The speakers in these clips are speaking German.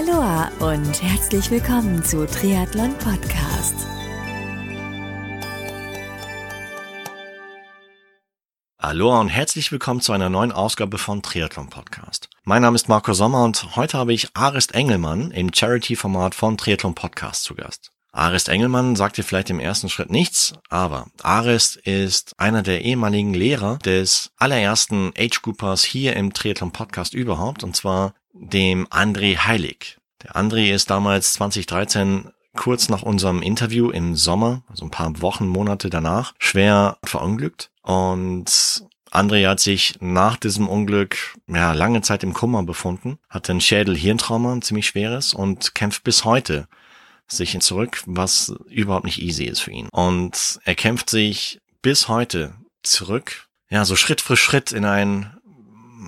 Aloha und herzlich willkommen zu Triathlon Podcast. Aloha und herzlich willkommen zu einer neuen Ausgabe von Triathlon Podcast. Mein Name ist Marco Sommer und heute habe ich Arist Engelmann im Charity-Format von Triathlon Podcast zu Gast. Arist Engelmann sagt dir vielleicht im ersten Schritt nichts, aber Arist ist einer der ehemaligen Lehrer des allerersten Age Groupers hier im Triathlon Podcast überhaupt, und zwar dem André Heilig. Der André ist damals 2013 kurz nach unserem Interview im Sommer, also ein paar Wochen, Monate danach, schwer verunglückt. Und André hat sich nach diesem Unglück ja lange Zeit im Kummer befunden, hatte ein Schädel-Hirntrauma, ein ziemlich schweres und kämpft bis heute sich zurück, was überhaupt nicht easy ist für ihn. Und er kämpft sich bis heute zurück, ja, so Schritt für Schritt in ein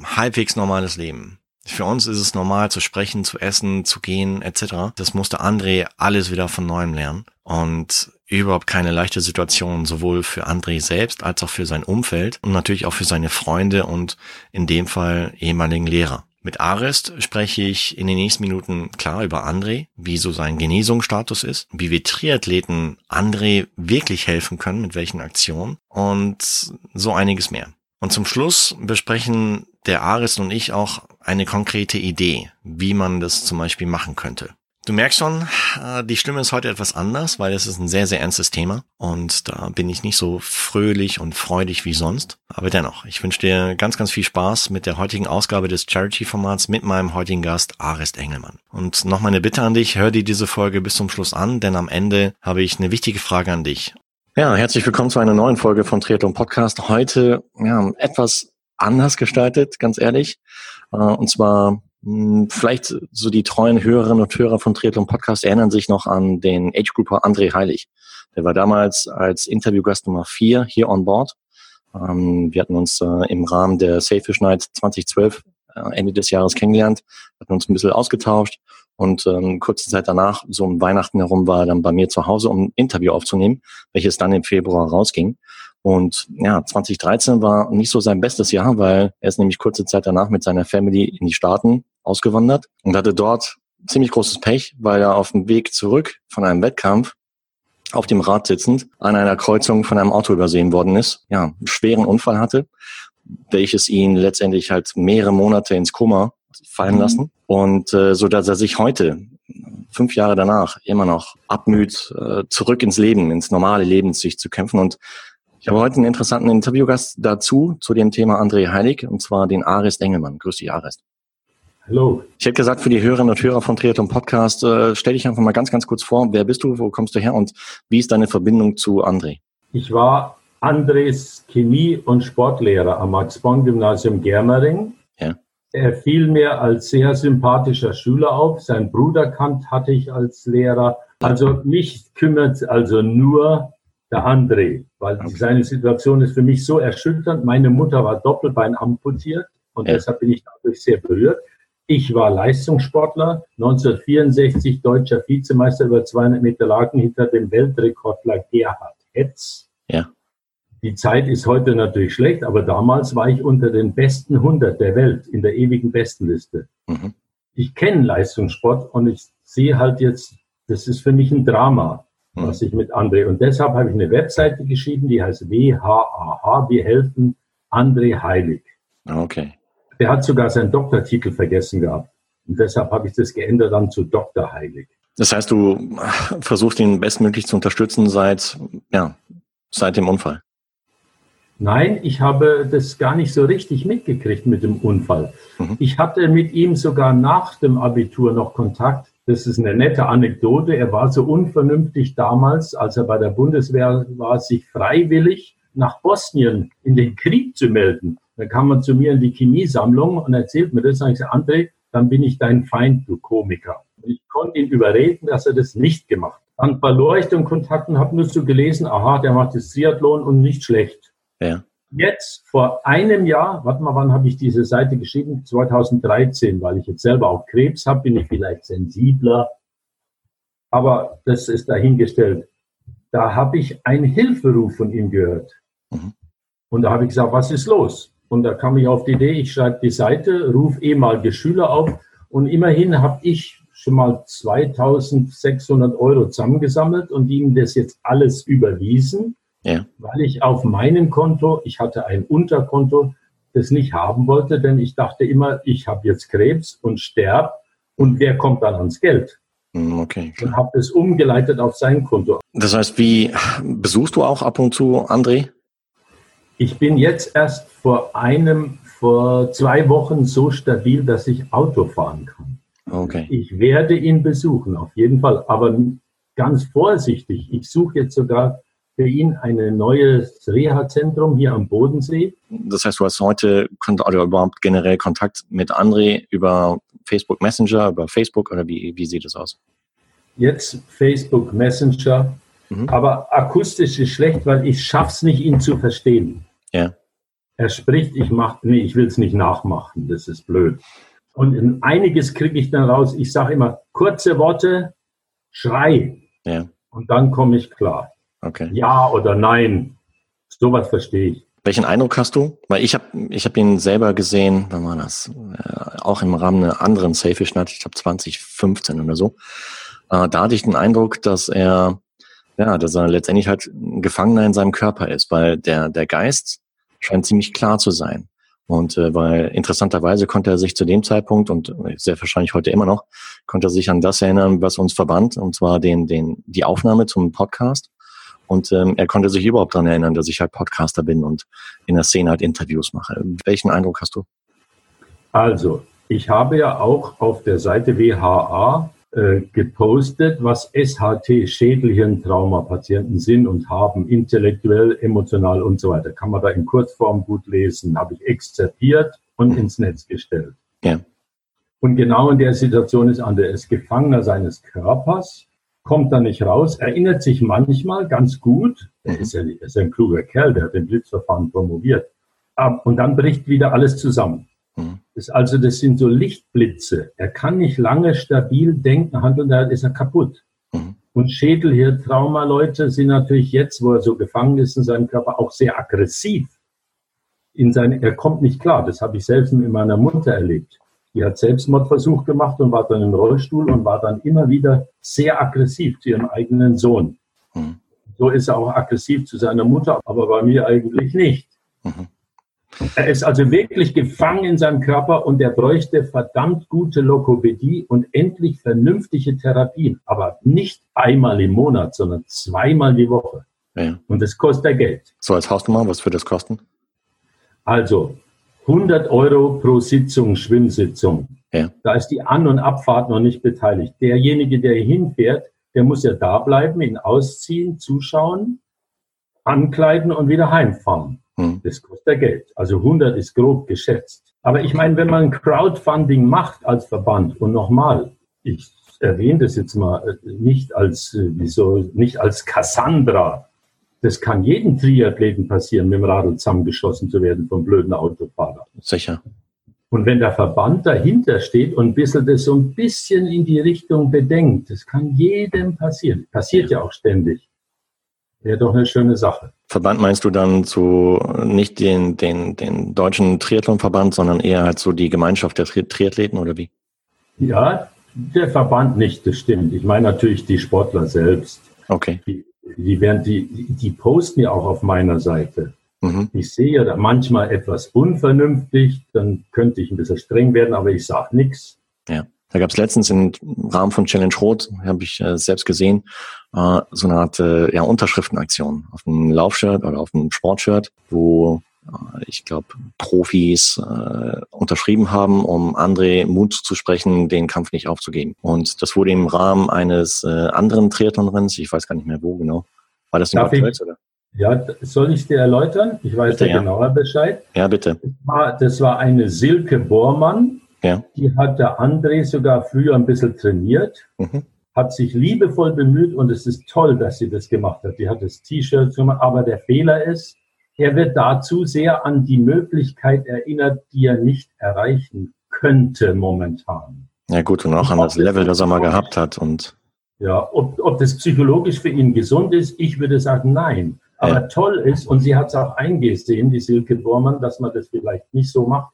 halbwegs normales Leben. Für uns ist es normal zu sprechen, zu essen, zu gehen etc. Das musste André alles wieder von neuem lernen und überhaupt keine leichte Situation, sowohl für André selbst als auch für sein Umfeld und natürlich auch für seine Freunde und in dem Fall ehemaligen Lehrer. Mit Arist spreche ich in den nächsten Minuten klar über André, wie so sein Genesungsstatus ist, wie wir Triathleten André wirklich helfen können, mit welchen Aktionen und so einiges mehr. Und zum Schluss besprechen der Arist und ich auch eine konkrete Idee, wie man das zum Beispiel machen könnte. Du merkst schon, äh, die Stimme ist heute etwas anders, weil es ist ein sehr, sehr ernstes Thema und da bin ich nicht so fröhlich und freudig wie sonst. Aber dennoch, ich wünsche dir ganz, ganz viel Spaß mit der heutigen Ausgabe des Charity-Formats mit meinem heutigen Gast Arist Engelmann. Und noch meine Bitte an dich, hör dir diese Folge bis zum Schluss an, denn am Ende habe ich eine wichtige Frage an dich. Ja, herzlich willkommen zu einer neuen Folge von Triathlon Podcast. Heute ja, etwas anders gestaltet, ganz ehrlich. Äh, und zwar hm, vielleicht so die treuen Hörerinnen und Hörer von Triathlon Podcast erinnern sich noch an den Age Grouper André Heilig. Der war damals als Interviewgast Nummer vier hier on board. Ähm, wir hatten uns äh, im Rahmen der Sailfish Night 2012 äh, Ende des Jahres kennengelernt, hatten uns ein bisschen ausgetauscht und ähm, kurze Zeit danach, so um Weihnachten herum, war er dann bei mir zu Hause, um ein Interview aufzunehmen, welches dann im Februar rausging. Und ja, 2013 war nicht so sein bestes Jahr, weil er ist nämlich kurze Zeit danach mit seiner Family in die Staaten ausgewandert und hatte dort ziemlich großes Pech, weil er auf dem Weg zurück von einem Wettkampf auf dem Rad sitzend an einer Kreuzung von einem Auto übersehen worden ist, ja, einen schweren Unfall hatte, welches ihn letztendlich halt mehrere Monate ins Koma fallen mhm. lassen und äh, so dass er sich heute fünf Jahre danach immer noch abmüht, äh, zurück ins Leben, ins normale Leben sich zu kämpfen und ich habe heute einen interessanten Interviewgast dazu, zu dem Thema André Heilig, und zwar den Arist Engelmann. Grüß dich, Arist. Hallo. Ich hätte gesagt, für die Hörerinnen und Hörer von Triathlon Podcast, äh, stell dich einfach mal ganz, ganz kurz vor. Wer bist du, wo kommst du her und wie ist deine Verbindung zu André? Ich war Andres Chemie- und Sportlehrer am Max-Born-Gymnasium Germering. Ja. Er fiel mir als sehr sympathischer Schüler auf. Sein Bruder Kant hatte ich als Lehrer. Also mich kümmert also nur der André, weil okay. seine Situation ist für mich so erschütternd. Meine Mutter war Doppelbein amputiert und ja. deshalb bin ich dadurch sehr berührt. Ich war Leistungssportler, 1964 deutscher Vizemeister über 200 Meter Lagen hinter dem Weltrekordler Gerhard Hetz. Ja. Die Zeit ist heute natürlich schlecht, aber damals war ich unter den besten 100 der Welt in der ewigen Bestenliste. Mhm. Ich kenne Leistungssport und ich sehe halt jetzt, das ist für mich ein Drama mhm. was ich mit André. Und deshalb habe ich eine Webseite geschrieben, die heißt WHAH, wir helfen André Heilig. Okay. Der hat sogar seinen Doktortitel vergessen gehabt. Und deshalb habe ich das geändert dann zu Dr. Heilig. Das heißt, du versuchst ihn bestmöglich zu unterstützen seit, ja, seit dem Unfall. Nein, ich habe das gar nicht so richtig mitgekriegt mit dem Unfall. Mhm. Ich hatte mit ihm sogar nach dem Abitur noch Kontakt. Das ist eine nette Anekdote. Er war so unvernünftig damals, als er bei der Bundeswehr war, sich freiwillig nach Bosnien in den Krieg zu melden. Dann kam man zu mir in die Chemiesammlung und erzählt mir das. Und ich sage, André, dann bin ich dein Feind, du Komiker. Und ich konnte ihn überreden, dass er das nicht gemacht hat. Dann verlor ich den Kontakt und habe nur so gelesen, aha, der macht das Triathlon und nicht schlecht. Ja. Jetzt vor einem Jahr, warte mal, wann habe ich diese Seite geschrieben? 2013, weil ich jetzt selber auch Krebs habe, bin ich vielleicht sensibler. Aber das ist dahingestellt. Da habe ich einen Hilferuf von ihm gehört. Mhm. Und da habe ich gesagt, was ist los? Und da kam ich auf die Idee, ich schreibe die Seite, rufe ehemalige Schüler auf und immerhin habe ich schon mal 2600 Euro zusammengesammelt und ihm das jetzt alles überwiesen, ja. weil ich auf meinem Konto, ich hatte ein Unterkonto, das nicht haben wollte, denn ich dachte immer, ich habe jetzt Krebs und sterb und wer kommt dann ans Geld? Hm, okay. Klar. Und habe es umgeleitet auf sein Konto. Das heißt, wie besuchst du auch ab und zu André? Ich bin jetzt erst vor einem, vor zwei Wochen so stabil, dass ich Auto fahren kann. Okay. Ich werde ihn besuchen, auf jeden Fall, aber ganz vorsichtig. Ich suche jetzt sogar für ihn ein neues Reha-Zentrum hier am Bodensee. Das heißt, du hast heute oder überhaupt generell Kontakt mit André über Facebook Messenger, über Facebook oder wie, wie sieht es aus? Jetzt Facebook Messenger, mhm. aber akustisch ist schlecht, weil ich schaff's nicht, ihn zu verstehen. Ja. Er spricht, ich mach, nee, ich will es nicht nachmachen, das ist blöd. Und in einiges kriege ich dann raus. Ich sage immer kurze Worte, Schrei. Ja. Und dann komme ich klar. Okay. Ja oder nein. Sowas verstehe ich. Welchen Eindruck hast du? Weil ich habe ich hab ihn selber gesehen, wann war das? Äh, auch im Rahmen einer anderen Selfish-Nacht, ich glaube 2015 oder so. Äh, da hatte ich den Eindruck, dass er, ja, dass er letztendlich halt ein Gefangener in seinem Körper ist, weil der, der Geist scheint ziemlich klar zu sein. Und äh, weil interessanterweise konnte er sich zu dem Zeitpunkt und sehr wahrscheinlich heute immer noch, konnte er sich an das erinnern, was uns verband, und zwar den, den, die Aufnahme zum Podcast. Und ähm, er konnte sich überhaupt daran erinnern, dass ich halt Podcaster bin und in der Szene halt Interviews mache. Welchen Eindruck hast du? Also, ich habe ja auch auf der Seite WHA äh, gepostet, was SHT, Schädelhirntrauma-Patienten sind und haben, intellektuell, emotional und so weiter. Kann man da in Kurzform gut lesen. Habe ich exzerpiert und ins Netz gestellt. Ja. Und genau in der Situation ist Ander, ist Gefangener seines Körpers, kommt da nicht raus, erinnert sich manchmal ganz gut, er ist ja, ist ein kluger Kerl, der hat den Blitzverfahren promoviert, und dann bricht wieder alles zusammen. Mhm. Das, also das sind so Lichtblitze. Er kann nicht lange stabil denken, handeln, da ist er kaputt. Mhm. Und Schädelhirntrauma-Leute sind natürlich jetzt, wo er so gefangen ist in seinem Körper, auch sehr aggressiv. In seine, er kommt nicht klar. Das habe ich selbst mit meiner Mutter erlebt. Die hat Selbstmordversuch gemacht und war dann im Rollstuhl und war dann immer wieder sehr aggressiv zu ihrem eigenen Sohn. Mhm. So ist er auch aggressiv zu seiner Mutter, aber bei mir eigentlich nicht. Mhm. Er ist also wirklich gefangen in seinem Körper und er bräuchte verdammt gute Lokopädie und endlich vernünftige Therapien. Aber nicht einmal im Monat, sondern zweimal die Woche. Ja. Und das kostet Geld. So als Hausnummer, was würde das kosten? Also 100 Euro pro Sitzung, Schwimmsitzung. Ja. Da ist die An- und Abfahrt noch nicht beteiligt. Derjenige, der hinfährt, der muss ja da bleiben, ihn ausziehen, zuschauen, ankleiden und wieder heimfahren. Hm. Das kostet Geld. Also 100 ist grob geschätzt. Aber ich meine, wenn man Crowdfunding macht als Verband und nochmal, ich erwähne das jetzt mal äh, nicht als, äh, wieso, nicht als Cassandra. Das kann jedem Triathleten passieren, mit dem Radl zusammengeschossen zu werden vom blöden Autofahrer. Sicher. Und wenn der Verband dahinter steht und ein bisschen das so ein bisschen in die Richtung bedenkt, das kann jedem passieren. Passiert ja auch ständig. Wäre doch eine schöne Sache. Verband meinst du dann so nicht den, den, den deutschen Triathlonverband, sondern eher halt so die Gemeinschaft der Tri Triathleten oder wie? Ja, der Verband nicht, das stimmt. Ich meine natürlich die Sportler selbst. Okay. Die, die, werden, die, die posten ja auch auf meiner Seite. Mhm. Ich sehe ja da manchmal etwas unvernünftig, dann könnte ich ein bisschen streng werden, aber ich sage nichts. Ja. Da gab es letztens im Rahmen von Challenge Rot, habe ich äh, selbst gesehen, äh, so eine Art äh, ja, Unterschriftenaktion auf einem Laufshirt oder auf einem Sportshirt, wo ich glaube Profis äh, unterschrieben haben, um André Mut zu sprechen, den Kampf nicht aufzugeben. Und das wurde im Rahmen eines äh, anderen Triathlonrenns, ich weiß gar nicht mehr wo genau. War das in Bad Tölz, oder? Ja, soll ich dir erläutern? Ich weiß bitte, ja genauer Bescheid. Ja, bitte. Das war, das war eine Silke Bormann, ja. Die hat der André sogar früher ein bisschen trainiert, mhm. hat sich liebevoll bemüht und es ist toll, dass sie das gemacht hat. Die hat das T-Shirt gemacht, aber der Fehler ist, er wird dazu sehr an die Möglichkeit erinnert, die er nicht erreichen könnte momentan. Ja gut, und auch an das Level, das er mal gehabt hat. Und ja, ob, ob das psychologisch für ihn gesund ist, ich würde sagen, nein. Aber ja. toll ist, und sie hat es auch eingesehen, die Silke Bormann, dass man das vielleicht nicht so macht,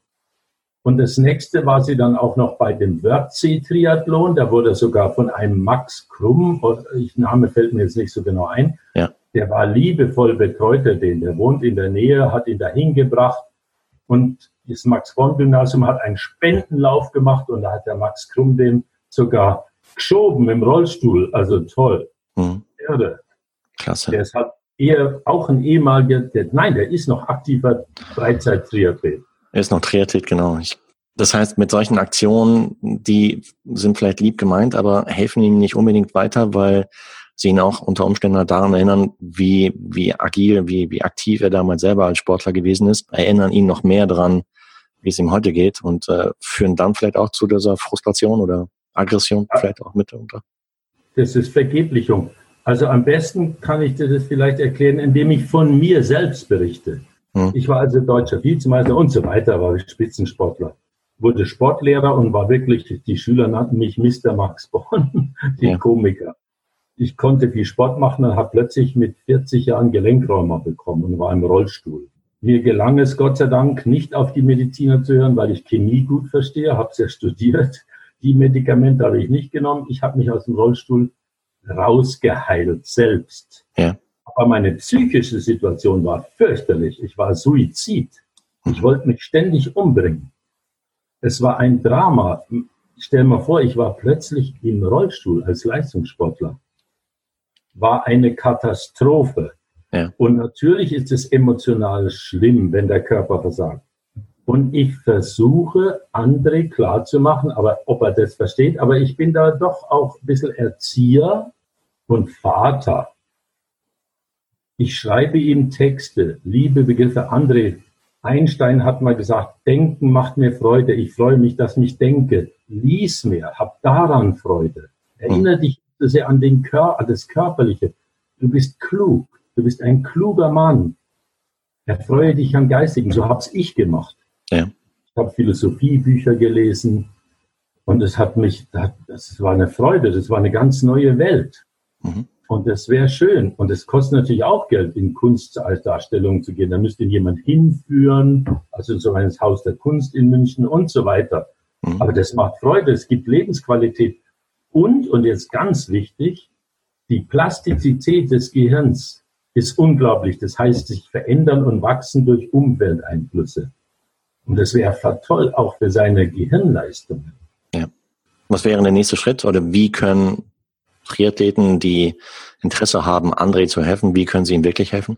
Und das nächste war sie dann auch noch bei dem Wörthsee-Triathlon. Da wurde sogar von einem Max Krumm, ich Name fällt mir jetzt nicht so genau ein, ja. Der war liebevoll betreute den. Der wohnt in der Nähe, hat ihn dahin gebracht. Und das Max-Born-Gymnasium hat einen Spendenlauf gemacht und da hat der Max Krumm den sogar geschoben im Rollstuhl. Also toll. Mhm. Irre. Klasse. Der ist halt eher auch ein ehemaliger, der, nein, der ist noch aktiver Freizeit-Triathlet. Er ist noch Triathlet, genau. Ich, das heißt, mit solchen Aktionen, die sind vielleicht lieb gemeint, aber helfen ihm nicht unbedingt weiter, weil sie ihn auch unter Umständen daran erinnern, wie, wie agil, wie, wie aktiv er damals selber als Sportler gewesen ist, erinnern ihn noch mehr daran, wie es ihm heute geht und äh, führen dann vielleicht auch zu dieser Frustration oder Aggression ja. vielleicht auch mit unter. Das ist Vergeblichung. Also am besten kann ich dir das vielleicht erklären, indem ich von mir selbst berichte. Hm. Ich war also deutscher Vizemeister und so weiter, war ich Spitzensportler. Wurde Sportlehrer und war wirklich, die Schüler nannten mich Mr. Max Born, die ja. Komiker. Ich konnte viel Sport machen und habe plötzlich mit 40 Jahren Gelenkrheuma bekommen und war im Rollstuhl. Mir gelang es Gott sei Dank nicht auf die Mediziner zu hören, weil ich Chemie gut verstehe, habe es ja studiert. Die Medikamente habe ich nicht genommen. Ich habe mich aus dem Rollstuhl rausgeheilt selbst. Ja. Aber meine psychische Situation war fürchterlich. Ich war Suizid. Ich wollte mich ständig umbringen. Es war ein Drama. Stell mal vor, ich war plötzlich im Rollstuhl als Leistungssportler. War eine Katastrophe. Ja. Und natürlich ist es emotional schlimm, wenn der Körper versagt. Und ich versuche, André klarzumachen, aber ob er das versteht, aber ich bin da doch auch ein bisschen Erzieher und Vater. Ich schreibe ihm Texte, liebe Begriffe. André, Einstein hat mal gesagt, Denken macht mir Freude. Ich freue mich, dass ich denke. Lies mir, hab daran Freude. Erinnere hm. Dich sehr an, den Kör das Körperliche. Du bist klug. Du bist ein kluger Mann. Erfreue dich am Geistigen. So hab's ich gemacht. Ja. Ich habe Philosophiebücher gelesen und es hat mich, das war eine Freude. Das war eine ganz neue Welt. Mhm. Und das wäre schön. Und es kostet natürlich auch Geld, in Kunst als Darstellung zu gehen. Da müsste jemand hinführen, also so ein Haus der Kunst in München und so weiter. Mhm. Aber das macht Freude, es gibt Lebensqualität. Und, und jetzt ganz wichtig, die Plastizität des Gehirns ist unglaublich. Das heißt, sich verändern und wachsen durch Umwelteinflüsse. Und das wäre toll auch für seine Gehirnleistungen. Ja. Was wäre der nächste Schritt oder wie können Triathleten, die Interesse haben, André zu helfen, wie können sie ihm wirklich helfen?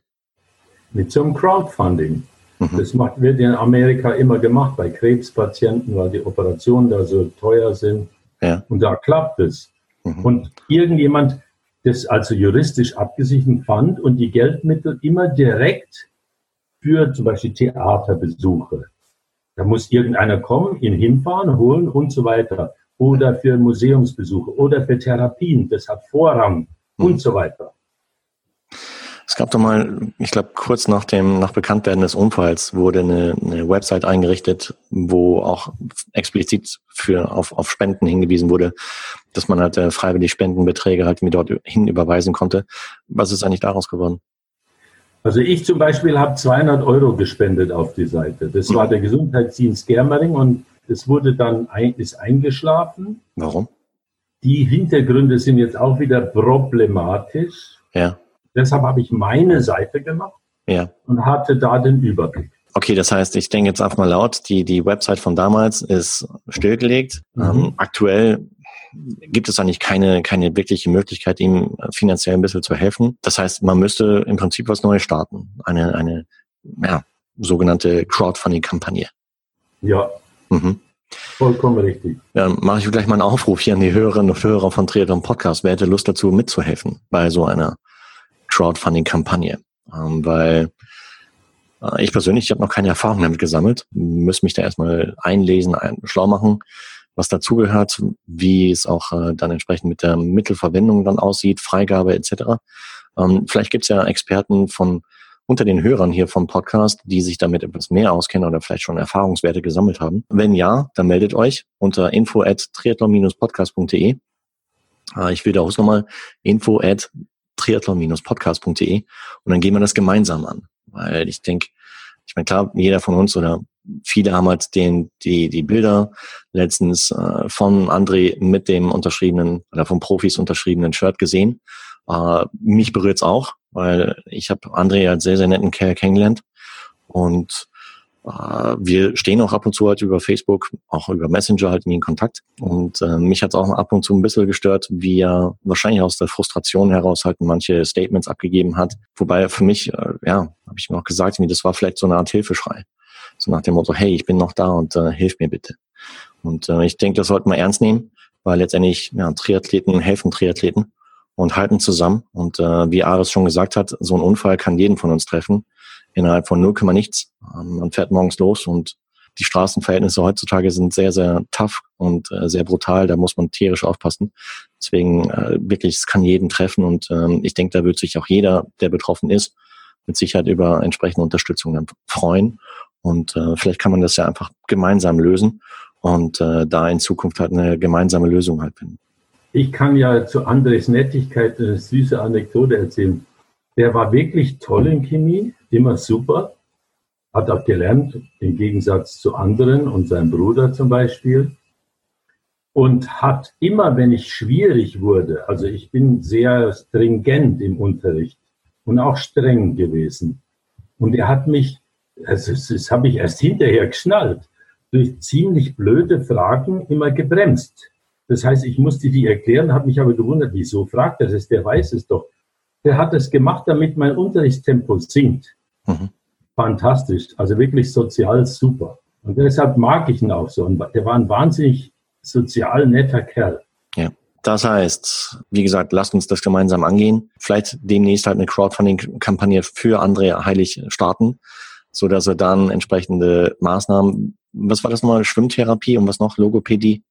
Mit so einem Crowdfunding. Mhm. Das macht, wird in Amerika immer gemacht bei Krebspatienten, weil die Operationen da so teuer sind. Ja. Und da klappt es. Mhm. Und irgendjemand das also juristisch abgesichert fand und die Geldmittel immer direkt für zum Beispiel Theaterbesuche. Da muss irgendeiner kommen, ihn hinfahren, holen und so weiter oder für Museumsbesuche oder für Therapien. Das hat Vorrang mhm. und so weiter. Es gab doch mal, ich glaube, kurz nach dem, nach Bekanntwerden des Unfalls wurde eine, eine Website eingerichtet, wo auch explizit für, auf, auf Spenden hingewiesen wurde, dass man halt äh, freiwillig Spendenbeträge halt mir dort hin überweisen konnte. Was ist eigentlich daraus geworden? Also ich zum Beispiel habe 200 Euro gespendet auf die Seite. Das war der Gesundheitsdienst Germering und es wurde dann ein, ist eingeschlafen. Warum? Die Hintergründe sind jetzt auch wieder problematisch. Ja. Deshalb habe ich meine Seite gemacht ja. und hatte da den Überblick. Okay, das heißt, ich denke jetzt einfach mal laut, die, die Website von damals ist stillgelegt. Mhm. Ähm, aktuell gibt es eigentlich keine, keine wirkliche Möglichkeit, ihm finanziell ein bisschen zu helfen. Das heißt, man müsste im Prinzip was Neues starten. Eine, eine ja, sogenannte Crowdfunding-Kampagne. Ja, Mhm. Vollkommen richtig. Dann mache ich gleich mal einen Aufruf hier an die Hörerinnen und Hörer von Triathlon Podcast. Wer hätte Lust dazu mitzuhelfen bei so einer Crowdfunding-Kampagne? Ähm, weil äh, ich persönlich, ich habe noch keine Erfahrung damit gesammelt, müsste mich da erstmal einlesen, ein, schlau machen, was dazugehört, wie es auch äh, dann entsprechend mit der Mittelverwendung dann aussieht, Freigabe etc. Ähm, vielleicht gibt es ja Experten von unter den Hörern hier vom Podcast, die sich damit etwas mehr auskennen oder vielleicht schon Erfahrungswerte gesammelt haben? Wenn ja, dann meldet euch unter info at triathlon-podcast.de. Ah, ich wiederhole es nochmal, info at triathlon-podcast.de und dann gehen wir das gemeinsam an. Weil ich denke, Ich meine, klar, jeder von uns oder viele haben halt den, die, die Bilder letztens äh, von André mit dem unterschriebenen oder von Profis unterschriebenen Shirt gesehen. Äh, mich berührt's auch, weil ich habe André als sehr, sehr netten Kerl kennengelernt. Und wir stehen auch ab und zu halt über Facebook, auch über Messenger halt in Kontakt. Und äh, mich hat es auch ab und zu ein bisschen gestört, wie er wahrscheinlich aus der Frustration heraus halt manche Statements abgegeben hat. Wobei für mich, äh, ja, habe ich mir auch gesagt, das war vielleicht so eine Art Hilfeschrei. So nach dem Motto, hey, ich bin noch da und äh, hilf mir bitte. Und äh, ich denke, das sollten wir ernst nehmen, weil letztendlich ja, Triathleten helfen Triathleten und halten zusammen. Und äh, wie Ares schon gesagt hat, so ein Unfall kann jeden von uns treffen innerhalb von 0, nichts. Ähm, man fährt morgens los und die Straßenverhältnisse heutzutage sind sehr, sehr tough und äh, sehr brutal. Da muss man tierisch aufpassen. Deswegen äh, wirklich, es kann jeden treffen und ähm, ich denke, da wird sich auch jeder, der betroffen ist, mit Sicherheit über entsprechende Unterstützung dann freuen. Und äh, vielleicht kann man das ja einfach gemeinsam lösen und da in Zukunft halt eine gemeinsame Lösung halt finden. Ich kann ja zu Andres Nettigkeit eine süße Anekdote erzählen. Der war wirklich toll in Chemie, immer super, hat auch gelernt, im Gegensatz zu anderen und seinem Bruder zum Beispiel. Und hat immer, wenn ich schwierig wurde, also ich bin sehr stringent im Unterricht und auch streng gewesen. Und er hat mich, also das habe ich erst hinterher geschnallt, durch ziemlich blöde Fragen immer gebremst. Das heißt, ich musste die erklären, habe mich aber gewundert, wieso fragt er das? Der weiß es doch der hat es gemacht, damit mein Unterrichtstempo sinkt. Mhm. Fantastisch, also wirklich sozial super. Und deshalb mag ich ihn auch so. Und der war ein wahnsinnig sozial netter Kerl. Ja. Das heißt, wie gesagt, lasst uns das gemeinsam angehen. Vielleicht demnächst halt eine Crowdfunding-Kampagne für André Heilig starten, so dass er dann entsprechende Maßnahmen, was war das nochmal, Schwimmtherapie und was noch, Logopädie?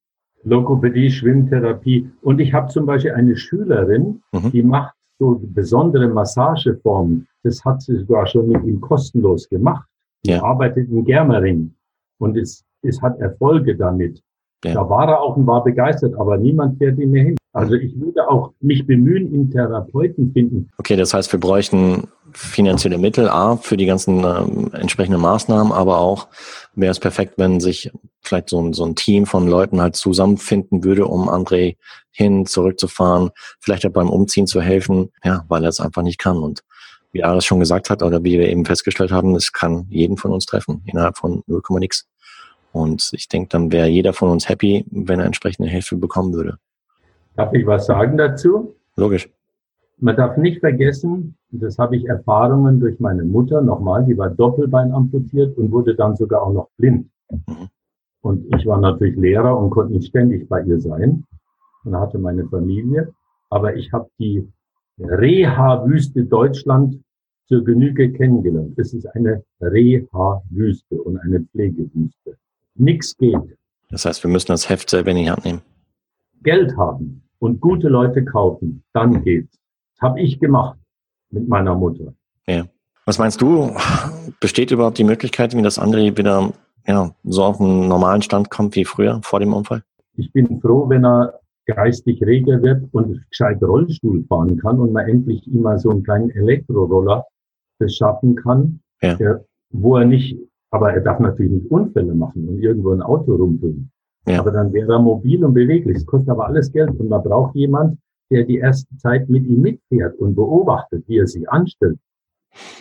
Logopädie, Schwimmtherapie. Und ich habe zum Beispiel eine Schülerin, mhm. die macht so besondere Massageformen, das hat sie sogar schon mit ihm kostenlos gemacht. Ja. arbeitet in Germering und es, es hat Erfolge damit. Ja. Da war er auch und war begeistert, aber niemand fährt ihn mehr hin. Also ich würde auch mich bemühen, ihn Therapeuten finden. Okay, das heißt, wir bräuchten finanzielle Mittel, A, für die ganzen äh, entsprechenden Maßnahmen, aber auch wäre es perfekt, wenn sich vielleicht so ein, so ein Team von Leuten halt zusammenfinden würde, um André hin, zurückzufahren, vielleicht auch beim Umziehen zu helfen, ja, weil er es einfach nicht kann. Und wie Ares schon gesagt hat, oder wie wir eben festgestellt haben, es kann jeden von uns treffen, innerhalb von 0, nix. Und ich denke, dann wäre jeder von uns happy, wenn er entsprechende Hilfe bekommen würde. Darf ich was sagen dazu? Logisch. Man darf nicht vergessen, das habe ich Erfahrungen durch meine Mutter nochmal, die war Doppelbein amputiert und wurde dann sogar auch noch blind. Mhm. Und ich war natürlich Lehrer und konnte nicht ständig bei ihr sein und hatte meine Familie. Aber ich habe die Reha-Wüste Deutschland zur Genüge kennengelernt. Es ist eine Reha-Wüste und eine Pflegewüste. Nix geht. Das heißt, wir müssen das Heft selber in die Hand nehmen. Geld haben und gute Leute kaufen, dann geht's. Das habe ich gemacht mit meiner Mutter. Ja. Was meinst du? Besteht überhaupt die Möglichkeit, wie das andere wieder ja, so auf einen normalen Stand kommt wie früher vor dem Unfall? Ich bin froh, wenn er geistig reger wird und gescheit Rollstuhl fahren kann und man endlich immer so einen kleinen Elektroroller beschaffen kann, ja. der, wo er nicht, aber er darf natürlich nicht Unfälle machen und irgendwo ein Auto rumpeln. Ja. Aber dann wäre er mobil und beweglich. Es kostet aber alles Geld und man braucht jemand, der die erste Zeit mit ihm mitfährt und beobachtet, wie er sich anstellt.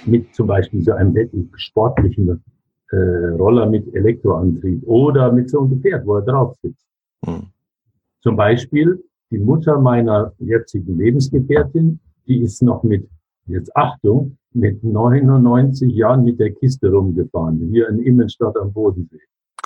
Mit zum Beispiel so einem sportlichen äh, Roller mit Elektroantrieb oder mit so einem Gefährt, wo er drauf sitzt. Hm. Zum Beispiel die Mutter meiner jetzigen Lebensgefährtin, die ist noch mit, jetzt Achtung, mit 99 Jahren mit der Kiste rumgefahren, hier in Immenstadt am Bodensee.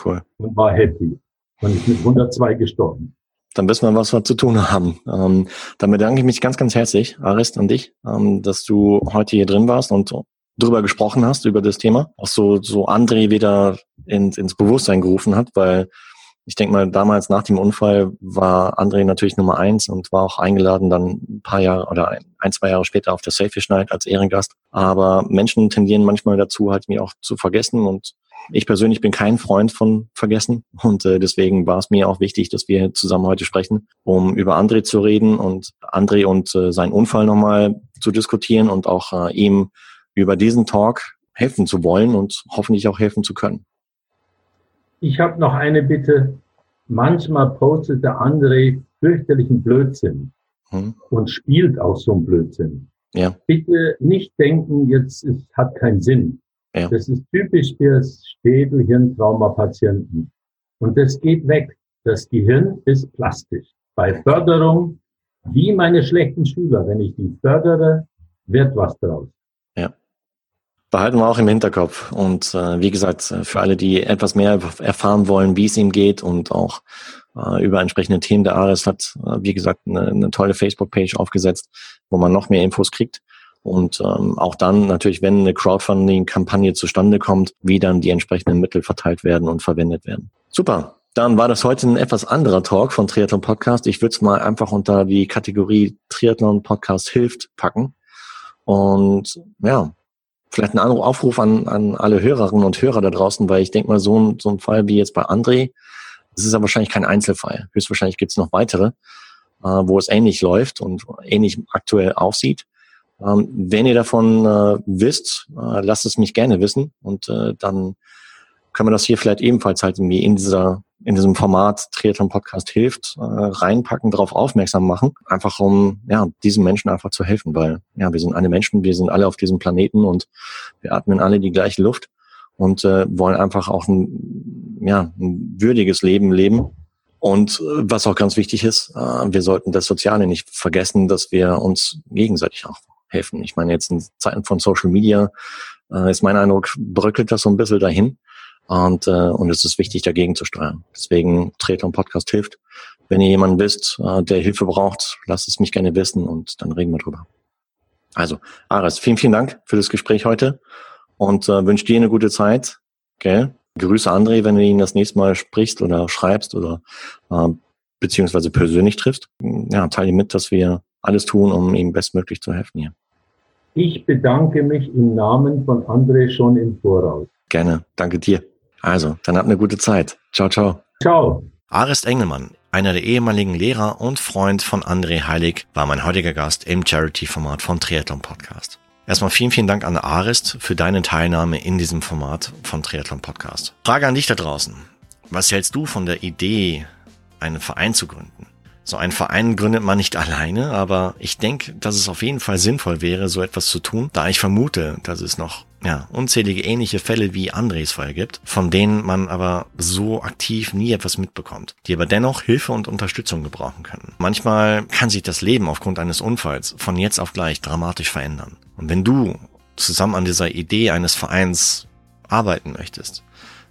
Cool. Und war happy. Und ist mit 102 gestorben. Dann wissen wir, was wir zu tun haben. Ähm, dann bedanke ich mich ganz, ganz herzlich, Arist und dich, ähm, dass du heute hier drin warst und drüber gesprochen hast, über das Thema. Auch so, so André wieder ins, ins Bewusstsein gerufen hat, weil ich denke mal, damals nach dem Unfall war André natürlich Nummer eins und war auch eingeladen dann ein paar Jahre oder ein, zwei Jahre später auf der Selfish Night als Ehrengast. Aber Menschen tendieren manchmal dazu, halt mich auch zu vergessen und ich persönlich bin kein Freund von Vergessen und äh, deswegen war es mir auch wichtig, dass wir zusammen heute sprechen, um über André zu reden und André und äh, seinen Unfall nochmal zu diskutieren und auch äh, ihm über diesen Talk helfen zu wollen und hoffentlich auch helfen zu können. Ich habe noch eine Bitte. Manchmal postet der André fürchterlichen Blödsinn hm. und spielt auch so einen Blödsinn. Ja. Bitte nicht denken, jetzt es hat keinen Sinn. Ja. Das ist typisch für Schädel-Hirntrauma-Patienten. Und das geht weg. Das Gehirn ist plastisch. Bei Förderung, wie meine schlechten Schüler, wenn ich die fördere, wird was draus. Ja. Behalten wir auch im Hinterkopf. Und äh, wie gesagt, für alle, die etwas mehr erfahren wollen, wie es ihm geht und auch äh, über entsprechende Themen, der Ares hat, äh, wie gesagt, eine, eine tolle Facebook-Page aufgesetzt, wo man noch mehr Infos kriegt. Und ähm, auch dann natürlich, wenn eine Crowdfunding-Kampagne zustande kommt, wie dann die entsprechenden Mittel verteilt werden und verwendet werden. Super. Dann war das heute ein etwas anderer Talk von Triathlon Podcast. Ich würde es mal einfach unter die Kategorie Triathlon Podcast hilft packen. Und ja, vielleicht ein Aufruf an, an alle Hörerinnen und Hörer da draußen, weil ich denke mal, so ein, so ein Fall wie jetzt bei André, das ist ja wahrscheinlich kein Einzelfall. Höchstwahrscheinlich gibt es noch weitere, äh, wo es ähnlich läuft und ähnlich aktuell aussieht. Ähm, wenn ihr davon äh, wisst, äh, lasst es mich gerne wissen und äh, dann können wir das hier vielleicht ebenfalls halt irgendwie in dieser in diesem Format Triathlon Podcast hilft, äh, reinpacken, darauf aufmerksam machen, einfach um ja diesen Menschen einfach zu helfen, weil ja wir sind alle Menschen, wir sind alle auf diesem Planeten und wir atmen alle die gleiche Luft und äh, wollen einfach auch ein ja ein würdiges Leben leben. Und äh, was auch ganz wichtig ist, äh, wir sollten das Soziale nicht vergessen, dass wir uns gegenseitig auch helfen. Ich meine, jetzt in Zeiten von Social Media äh, ist mein Eindruck, bröckelt das so ein bisschen dahin. Und, äh, und es ist wichtig, dagegen zu steuern. Deswegen Treter Podcast hilft. Wenn ihr jemanden wisst, äh, der Hilfe braucht, lasst es mich gerne wissen und dann reden wir drüber. Also, Ares, vielen, vielen Dank für das Gespräch heute und äh, wünsche dir eine gute Zeit. Gell? Grüße André, wenn du ihn das nächste Mal sprichst oder schreibst oder äh, beziehungsweise persönlich triffst. Ja, teile mit, dass wir alles tun, um ihm bestmöglich zu helfen hier. Ich bedanke mich im Namen von André schon im Voraus. Gerne, danke dir. Also, dann habt eine gute Zeit. Ciao, ciao. Ciao. Arist Engelmann, einer der ehemaligen Lehrer und Freund von André Heilig, war mein heutiger Gast im Charity-Format von Triathlon Podcast. Erstmal vielen, vielen Dank an Arist für deine Teilnahme in diesem Format von Triathlon Podcast. Frage an dich da draußen. Was hältst du von der Idee, einen Verein zu gründen? So einen Verein gründet man nicht alleine, aber ich denke, dass es auf jeden Fall sinnvoll wäre, so etwas zu tun, da ich vermute, dass es noch ja, unzählige ähnliche Fälle wie Andres Fall gibt, von denen man aber so aktiv nie etwas mitbekommt, die aber dennoch Hilfe und Unterstützung gebrauchen können. Manchmal kann sich das Leben aufgrund eines Unfalls von jetzt auf gleich dramatisch verändern. Und wenn du zusammen an dieser Idee eines Vereins arbeiten möchtest,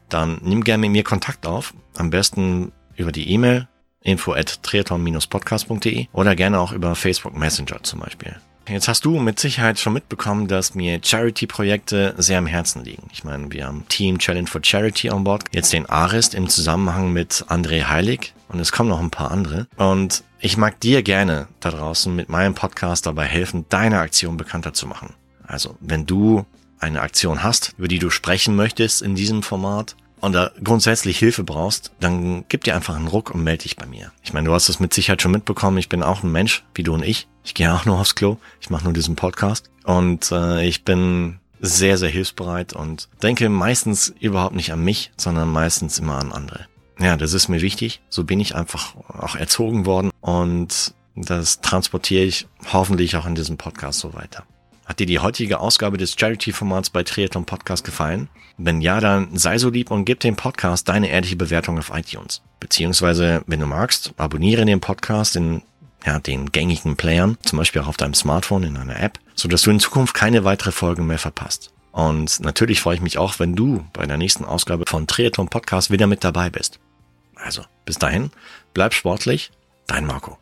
dann nimm gerne mit mir Kontakt auf, am besten über die E-Mail info at triathlon-podcast.de oder gerne auch über Facebook Messenger zum Beispiel. Jetzt hast du mit Sicherheit schon mitbekommen, dass mir Charity-Projekte sehr am Herzen liegen. Ich meine, wir haben Team Challenge for Charity on Board, jetzt den Arist im Zusammenhang mit André Heilig und es kommen noch ein paar andere. Und ich mag dir gerne da draußen mit meinem Podcast dabei helfen, deine Aktion bekannter zu machen. Also, wenn du eine Aktion hast, über die du sprechen möchtest in diesem Format, und da grundsätzlich Hilfe brauchst, dann gib dir einfach einen Ruck und melde dich bei mir. Ich meine, du hast es mit Sicherheit schon mitbekommen, ich bin auch ein Mensch, wie du und ich. Ich gehe auch nur aufs Klo, ich mache nur diesen Podcast und äh, ich bin sehr, sehr hilfsbereit und denke meistens überhaupt nicht an mich, sondern meistens immer an andere. Ja, das ist mir wichtig. So bin ich einfach auch erzogen worden und das transportiere ich hoffentlich auch in diesem Podcast so weiter. Hat dir die heutige Ausgabe des Charity-Formats bei Triathlon Podcast gefallen? Wenn ja, dann sei so lieb und gib dem Podcast deine ehrliche Bewertung auf iTunes. Beziehungsweise, wenn du magst, abonniere den Podcast in ja, den gängigen Playern, zum Beispiel auch auf deinem Smartphone in einer App, so dass du in Zukunft keine weitere Folge mehr verpasst. Und natürlich freue ich mich auch, wenn du bei der nächsten Ausgabe von Triathlon Podcast wieder mit dabei bist. Also, bis dahin, bleib sportlich, dein Marco.